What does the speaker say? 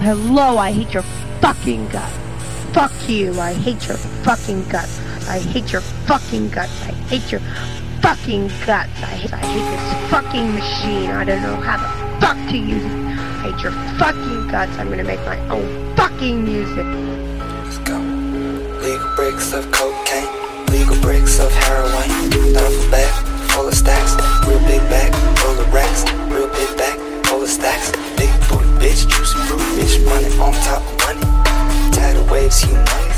Hello, I hate your fucking guts. Fuck you, I hate your fucking guts. I hate your fucking guts. I hate your fucking guts. I hate, I hate this fucking machine. I don't know how the fuck to use it. I hate your fucking guts. I'm gonna make my own fucking music. Let's go. Legal bricks of cocaine. Legal bricks of heroin. Duffel bag full of stacks. Real big bag you